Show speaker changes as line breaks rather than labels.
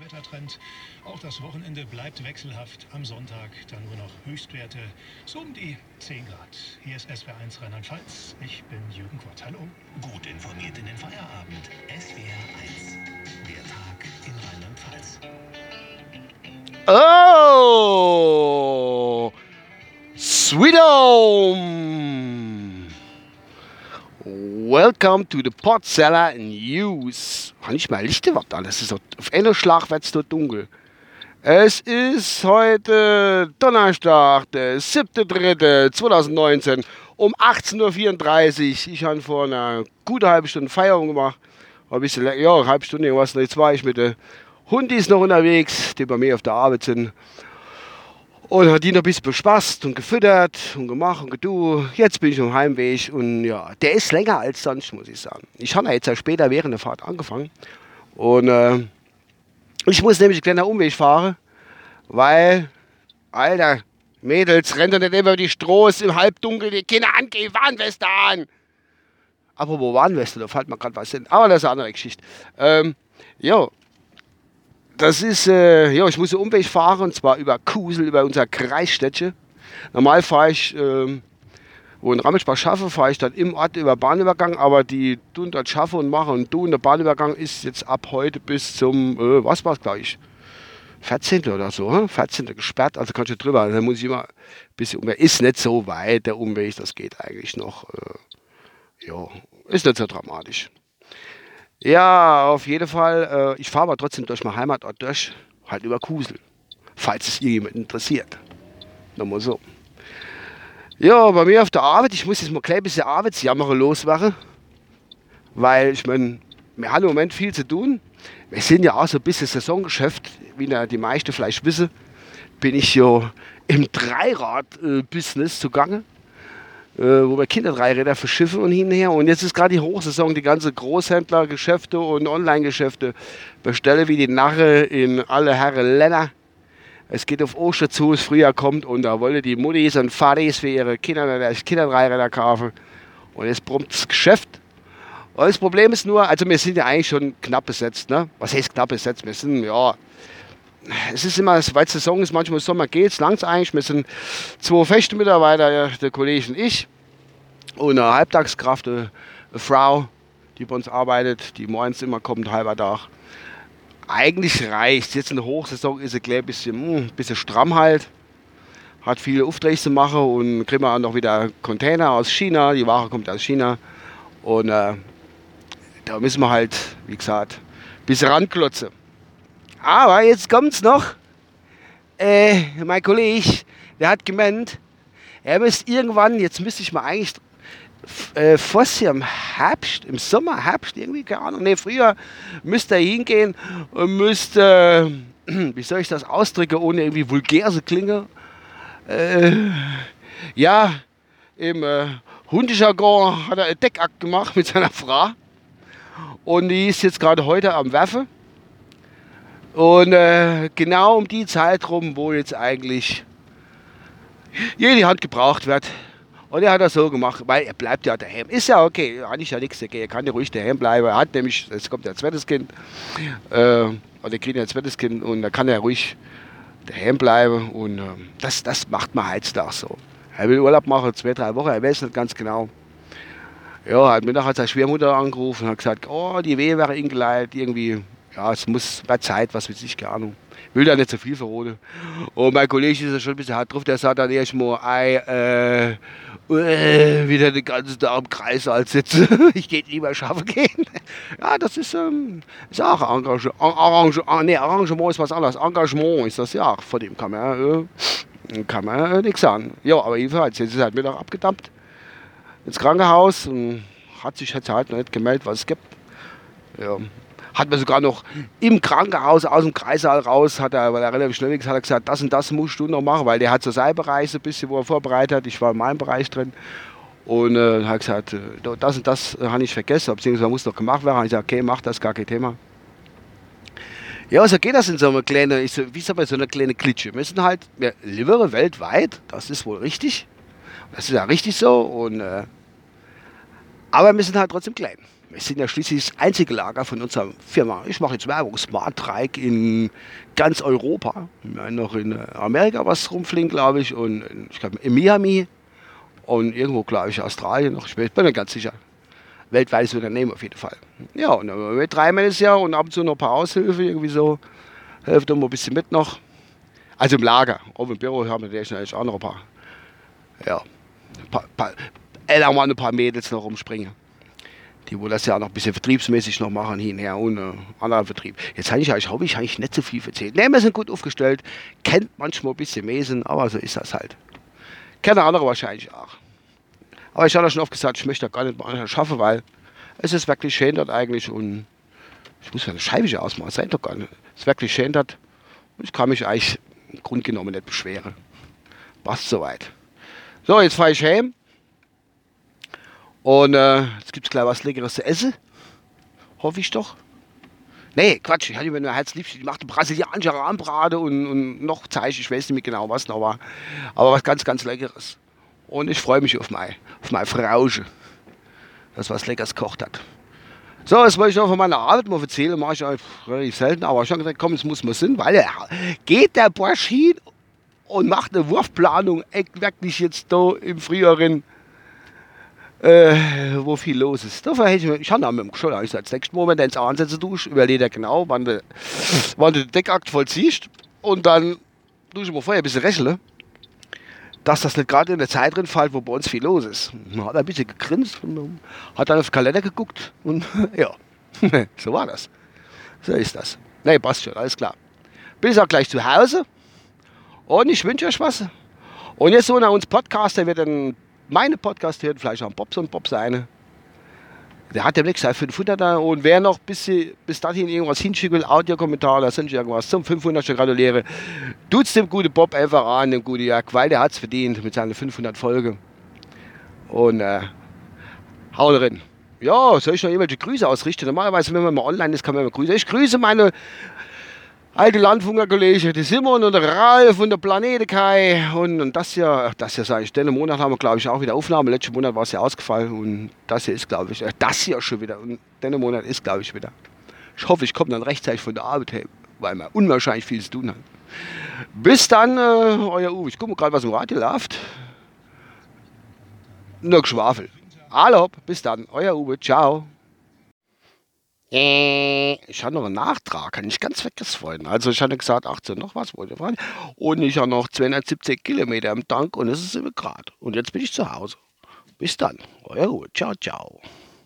Wettertrend. Auch das Wochenende bleibt wechselhaft. Am Sonntag dann nur noch Höchstwerte so um die 10 Grad. Hier ist SWR1 Rheinland-Pfalz. Ich bin Jürgen Kort. Hallo.
Gut informiert in den Feierabend. SWR1. Der Tag in Rheinland-Pfalz.
Oh! Sweet Home! Welcome to the Potseller News. Habe ich mal Lichter was an? Es ist auf einen Schlag wird es dort dunkel. Es ist heute Donnerstag, der 7.3.2019 um 18.34 Uhr. Ich habe vor einer guten halben Stunde Feierung gemacht. Ein bisschen, ja, eine halbe Stunde, was Jetzt war ich mit den Hundis noch unterwegs, die bei mir auf der Arbeit sind. Und hat noch ein bisschen bespaßt und gefüttert und gemacht und gedu. Jetzt bin ich am Heimweg und ja, der ist länger als sonst, muss ich sagen. Ich habe jetzt ja später während der Fahrt angefangen. Und äh, ich muss nämlich einen kleinen Umweg fahren, weil, Alter, Mädels, rennt doch nicht immer die Strohs im Halbdunkel, die Kinder angehen, Warnweste an. Wo Warnweste, da fällt mir gerade was hin. Aber das ist eine andere Geschichte. Ähm, jo, das ist, äh, ja, ich muss einen Umweg fahren, und zwar über Kusel, über unser Kreisstädtchen. Normal fahre ich, ähm, wo in Rammelsbach schaffe, fahre ich dann im Ort über Bahnübergang, aber die tun dort schaffe und machen und tun. Der Bahnübergang ist jetzt ab heute bis zum, äh, was war es gleich? 14. oder so, 14. gesperrt, also kannst du drüber, da muss ich immer ein bisschen Umweg. Ist nicht so weit, der Umweg, das geht eigentlich noch, äh, ja, ist nicht so dramatisch. Ja, auf jeden Fall. Äh, ich fahre aber trotzdem durch mein Heimatort durch, halt über Kusel. Falls es irgendjemand interessiert. Nochmal so. Ja, bei mir auf der Arbeit, ich muss jetzt mal gleich ein bisschen Arbeitsjammer losmachen. Weil ich meine, wir haben im Moment viel zu tun. Wir sind ja auch so ein bisschen Saisongeschäft, wie die meisten vielleicht wissen. Bin ich ja im Dreirad-Business zugange äh, wo wir Kinderdreiräder und hin und her. Und jetzt ist gerade die Hochsaison, die ganze Großhändlergeschäfte und Online-Geschäfte bestelle wie die Narre in alle Herren Länder. Es geht auf Ostern zu, das Frühjahr kommt und da wollen die Muttis und Vaters für ihre Kinder Kinderdreiräder kaufen. Und jetzt brummt das Geschäft. Und das Problem ist nur, also wir sind ja eigentlich schon knapp besetzt. Ne? Was heißt knapp besetzt? Wir sind, ja, es ist immer, weil Saison ist, manchmal Sommer geht es langs eigentlich. Wir sind zwei fechte Mitarbeiter, der Kollege und ich. Und eine Halbtagskraft, eine, Frau, die bei uns arbeitet, die morgens immer kommt, halber Tag. Eigentlich reicht Jetzt in der Hochsaison ist es ein bisschen, mh, hm, bisschen stramm halt. Hat viele Aufträge zu machen und kriegen wir auch noch wieder Container aus China. Die Ware kommt aus China. Und äh, da müssen wir halt, wie gesagt, ein bisschen ranklotzen. Aber jetzt kommt's noch. Äh, mein Kollege, der hat gemeint, er müsste irgendwann, jetzt müsste ich mal eigentlich äh, fast hier im Herbst, im Sommer, Herbst, irgendwie, keine Ahnung, nee, früher müsste er hingehen und müsste, äh, wie soll ich das ausdrücken, ohne irgendwie vulgär zu klingen, äh, ja, im äh, Hundejargon hat er einen Deckakt gemacht mit seiner Frau. Und die ist jetzt gerade heute am Werfen und äh, genau um die Zeit rum, wo jetzt eigentlich jede Hand gebraucht wird. Und er hat das so gemacht, weil er bleibt ja daheim. Ist ja okay, hat ich ja nichts dagegen. Er kann ja ruhig daheim bleiben. Er hat nämlich, jetzt kommt ja ein zweites Kind, äh, oder kriegt ja ein zweites Kind und da kann er ruhig daheim bleiben. Und äh, das, das macht man heutzutage so. Er will Urlaub machen, zwei, drei Wochen, er weiß nicht ganz genau. Ja, hat Mittag hat seine Schwiegermutter angerufen und hat gesagt, oh, die Wehe wäre ihm geleitet, irgendwie ja, es muss bei Zeit, was weiß ich, keine Ahnung. Will da nicht zu so viel verroten. Und mein Kollege ist ja schon ein bisschen hart drauf, der sagt dann erstmal, ey, äh, äh, wieder den ganzen Tag im Kreis als sitzen. ich gehe lieber schaffen gehen. ja, das ist, ähm, ist auch Engagement. Arrange, ah, nee, Arrangement ist was anderes. Engagement ist das ja. Von dem kann man, äh, kann man äh, nichts sagen. Ja, aber jedenfalls, jetzt ist halt Mittag abgedampft ins Krankenhaus und hat sich jetzt halt noch nicht gemeldet, was es gibt. Ja, hat mir sogar noch im Krankenhaus aus dem Kreissaal raus, hat er, weil er relativ schnell ist, hat er gesagt, das und das musst du noch machen, weil der hat so seinen Bereich so ein bisschen, wo er vorbereitet hat. Ich war in meinem Bereich drin. Und äh, hat gesagt, äh, das und das äh, habe ich vergessen, beziehungsweise muss noch gemacht werden. Ich gesagt, okay, mach das, gar kein Thema. Ja, so geht das in so einer kleinen, so, wie so bei so einer kleinen Klitsche. Wir sind halt, wir leben weltweit, das ist wohl richtig. Das ist ja richtig so. Und, äh, aber wir sind halt trotzdem klein. Wir sind ja schließlich das einzige Lager von unserer Firma. Ich mache jetzt Werbung, Smart Trike in ganz Europa. Wir haben noch in Amerika was rumfliegen, glaube ich, und ich glaube in Miami und irgendwo, glaube ich, Australien noch. Ich bin nicht ganz sicher. Weltweites Unternehmen auf jeden Fall. Ja, und dann wir dreimal das Jahr und ab und zu noch ein paar Aushilfe irgendwie so. Helft immer ein bisschen mit noch. Also im Lager. Auf im Büro haben wir natürlich auch noch ein paar. Ja, ein paar, paar, äh, ein paar Mädels noch rumspringen die wohl das ja noch ein bisschen vertriebsmäßig noch machen, hinher ohne anderen Vertrieb. Jetzt habe ich, hab ich eigentlich nicht so viel erzählt. Ne, wir sind gut aufgestellt, kennt manchmal ein bisschen Mesen, aber so ist das halt. Kennen andere wahrscheinlich auch. Aber ich habe schon oft gesagt, ich möchte gar nicht mal schaffen, weil es ist wirklich schön dort eigentlich und ich muss ja eine Scheibe ausmachen, seid doch gar nicht. Es ist wirklich schön dort und ich kann mich eigentlich im Grunde genommen nicht beschweren. Passt soweit. So, jetzt fahre ich heim und äh, jetzt gibt es gleich was Leckeres zu essen. Hoffe ich doch. Nee, Quatsch, ich hatte mir nur Herzliebste, die macht brasilianische Rahmbrate und, und noch Zeich, ich weiß nicht mehr genau was noch. Aber was ganz, ganz Leckeres. Und ich freue mich auf meine, auf meine Frauche, das was Leckeres kocht hat. So, das wollte ich noch von meiner Arbeit mal erzählen, mache ich relativ selten, aber ich habe gesagt, komm, es muss mal Sinn, weil er geht der Bursch hin und macht eine Wurfplanung, wirklich jetzt da im früheren äh, wo viel los ist. Dafür ich, ich habe mit schon eigentlich als nächsten Moment ins Ansätze durch, überlege genau, wann du, wann du den Deckakt vollziehst und dann tue ich mir vorher ein bisschen rechnen, dass das nicht gerade in der Zeit drin fällt, wo bei uns viel los ist. Dann hat ein bisschen gegrinst und hat dann auf den Kalender geguckt und ja, so war das. So ist das. Nee, passt schon, alles klar. Ich auch gleich zu Hause und ich wünsche euch was. Und jetzt so nach uns Podcast, der wird dann meine Podcast hört, vielleicht auch Bobs und Bob seine. Der hat demnächst 500er und wer noch bis, bis dahin irgendwas hinschicken will, Audiokommentar oder sonst irgendwas zum 500 gratuliere, tut's dem guten Bob einfach an, dem guten Jack, weil der hat's verdient mit seinen 500 Folgen. Und äh, hau drin. Ja, soll ich noch irgendwelche Grüße ausrichten? Normalerweise, wenn man mal online ist, kann man immer Grüße. Ich grüße meine alte Landfunkerkollege, die Simon und der Ralf und der Planete Kai und, und das hier, das hier sage ich, den Monat haben wir glaube ich auch wieder Aufnahme, letzten Monat war es ja ausgefallen und das hier ist glaube ich, äh, das hier schon wieder und den Monat ist glaube ich wieder. Ich hoffe, ich komme dann rechtzeitig von der Arbeit her, weil man unwahrscheinlich viel zu tun hat. Bis dann, äh, euer Uwe. Ich gucke gerade, was im Radio läuft. Nur Geschwafel. Hallo, bis dann, euer Uwe. Ciao. Ich habe noch einen Nachtrag, kann ich ganz vergessen. Also ich hatte gesagt, 18 noch was wollte fahren. Und ich habe noch 270 Kilometer im Tank und es ist 7 Grad. Und jetzt bin ich zu Hause. Bis dann. Euer Ruhe. Ciao, ciao.